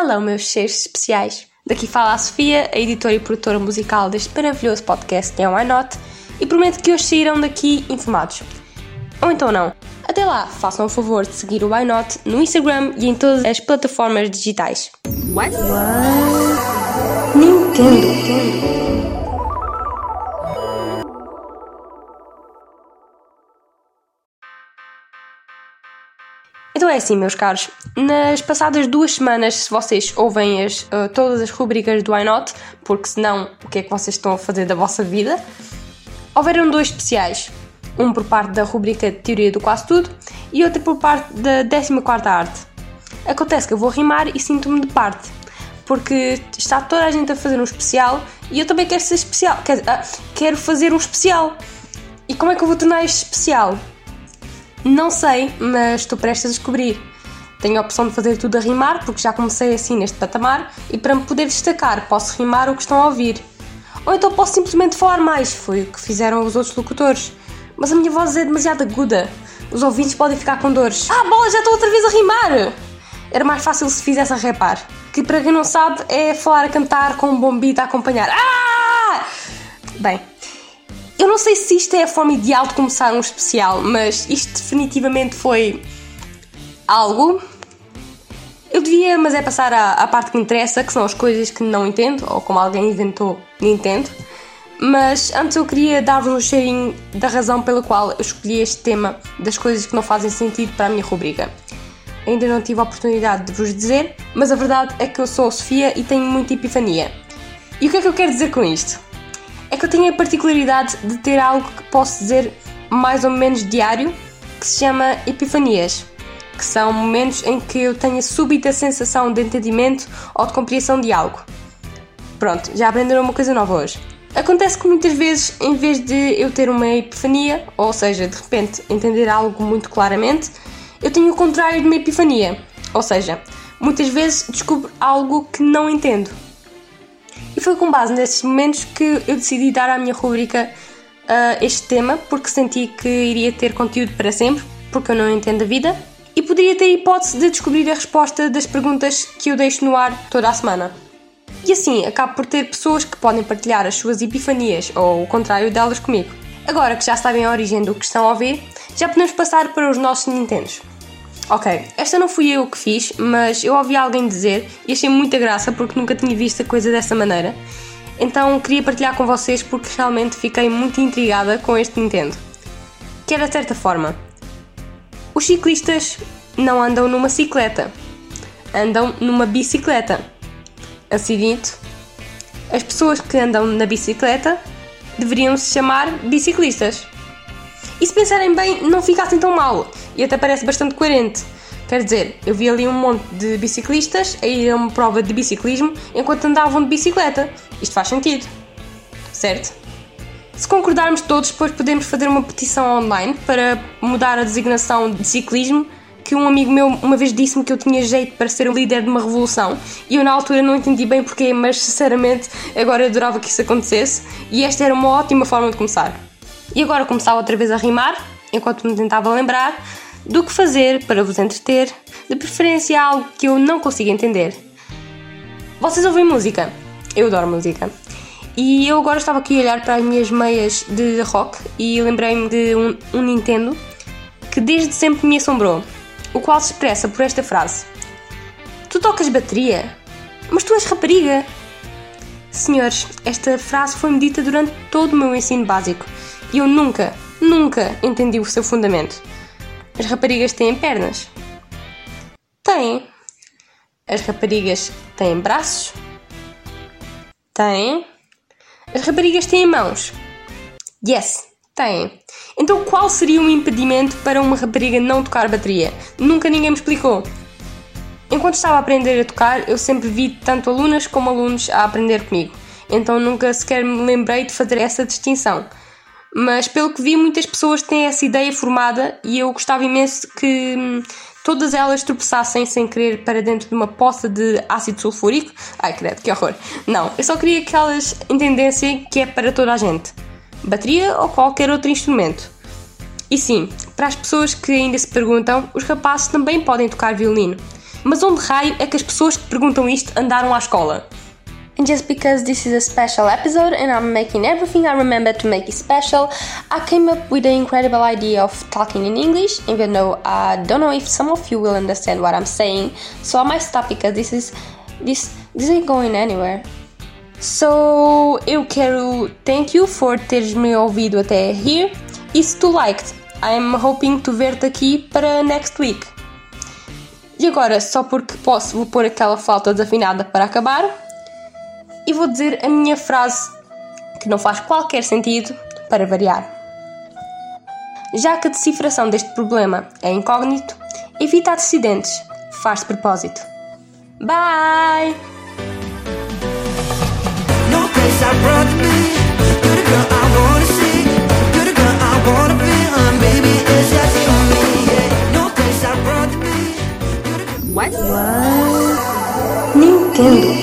Hello, meus seres especiais. Daqui fala a Sofia, a editora e produtora musical deste maravilhoso podcast que é Why Not, e prometo que hoje sairão daqui informados. Ou então não. Até lá, façam o favor de seguir o Why Not no Instagram e em todas as plataformas digitais. What? Nintendo. Então é assim, meus caros. Nas passadas duas semanas, se vocês ouvem as, uh, todas as rubricas do Why Not, porque senão o que é que vocês estão a fazer da vossa vida? Houveram dois especiais. Um por parte da rubrica Teoria do Quase Tudo e outro por parte da 14 Arte. Acontece que eu vou rimar e sinto-me de parte, porque está toda a gente a fazer um especial e eu também quero ser especial. Quer, uh, quero fazer um especial. E como é que eu vou tornar isto especial? Não sei, mas estou prestes a descobrir. Tenho a opção de fazer tudo a rimar, porque já comecei assim neste patamar, e para me poder destacar, posso rimar o que estão a ouvir. Ou então posso simplesmente falar mais, foi o que fizeram os outros locutores. Mas a minha voz é demasiado aguda. Os ouvintes podem ficar com dores. Ah, bola, já estou outra vez a rimar! Era mais fácil se fizesse a repar. Que para quem não sabe é falar a cantar com um bom beat a acompanhar. Ah! Bem, não sei se isto é a forma ideal de começar um especial, mas isto definitivamente foi algo. Eu devia, mas é passar à, à parte que interessa, que são as coisas que não entendo, ou como alguém inventou, Nintendo. Mas antes eu queria dar-vos um cheirinho da razão pela qual eu escolhi este tema das coisas que não fazem sentido para a minha rubrica. Ainda não tive a oportunidade de vos dizer, mas a verdade é que eu sou a Sofia e tenho muita epifania. E o que é que eu quero dizer com isto? É que eu tenho a particularidade de ter algo que posso dizer mais ou menos diário, que se chama epifanias, que são momentos em que eu tenho a súbita sensação de entendimento ou de compreensão de algo. Pronto, já aprenderam uma coisa nova hoje. Acontece que muitas vezes, em vez de eu ter uma epifania, ou seja, de repente entender algo muito claramente, eu tenho o contrário de uma epifania, ou seja, muitas vezes descubro algo que não entendo e foi com base nesses momentos que eu decidi dar à minha rubrica uh, este tema, porque senti que iria ter conteúdo para sempre, porque eu não entendo a vida, e poderia ter hipótese de descobrir a resposta das perguntas que eu deixo no ar toda a semana. E assim, acabo por ter pessoas que podem partilhar as suas epifanias ou o contrário delas comigo. Agora que já sabem a origem do que estão a ouvir, já podemos passar para os nossos Nintendos. Ok, esta não fui eu que fiz, mas eu ouvi alguém dizer e achei muita graça porque nunca tinha visto a coisa dessa maneira. Então queria partilhar com vocês porque realmente fiquei muito intrigada com este Nintendo. Que era de certa forma. Os ciclistas não andam numa bicicleta, andam numa bicicleta. Assim dito, as pessoas que andam na bicicleta deveriam se chamar biciclistas. E se pensarem bem, não fica assim tão mal e até parece bastante coerente. Quer dizer, eu vi ali um monte de biciclistas a ir a uma prova de biciclismo enquanto andavam de bicicleta. Isto faz sentido, certo? Se concordarmos todos, depois podemos fazer uma petição online para mudar a designação de ciclismo. Que um amigo meu uma vez disse-me que eu tinha jeito para ser o líder de uma revolução e eu na altura não entendi bem porquê, mas sinceramente agora adorava que isso acontecesse e esta era uma ótima forma de começar. E agora começava outra vez a rimar, enquanto me tentava lembrar, do que fazer para vos entreter, de preferência algo que eu não consigo entender. Vocês ouvem música? Eu adoro música. E eu agora estava aqui a olhar para as minhas meias de rock e lembrei-me de um, um Nintendo que desde sempre me assombrou, o qual se expressa por esta frase: Tu tocas bateria? Mas tu és rapariga! Senhores, esta frase foi-me dita durante todo o meu ensino básico e eu nunca, nunca entendi o seu fundamento. As raparigas têm pernas? Têm. As raparigas têm braços? Têm. As raparigas têm mãos? Yes, têm. Então qual seria um impedimento para uma rapariga não tocar bateria? Nunca ninguém me explicou. Enquanto estava a aprender a tocar, eu sempre vi tanto alunas como alunos a aprender comigo. Então nunca sequer me lembrei de fazer essa distinção. Mas pelo que vi, muitas pessoas têm essa ideia formada e eu gostava imenso que hum, todas elas tropeçassem sem querer para dentro de uma poça de ácido sulfúrico. Ai, credo, que horror! Não, eu só queria que elas entendessem que é para toda a gente. Bateria ou qualquer outro instrumento. E sim, para as pessoas que ainda se perguntam, os rapazes também podem tocar violino. Mas onde raio é que as pessoas que perguntam isto andaram à escola? And just because this is a special episode and I'm making everything I remember to make it special, I came up with the incredible idea of talking in English, even though I don't know if some of you will understand what I'm saying, so I might stop because this is this this ain't going anywhere. So eu quero thank you for teres me ouvido até here. E se tu liked, I'm hoping to ver-te aqui para next week. E agora, só porque posso, vou pôr aquela flauta desafinada para acabar e vou dizer a minha frase que não faz qualquer sentido para variar. Já que a decifração deste problema é incógnito, evitar acidentes faz de propósito. Bye! What? What? Nintendo.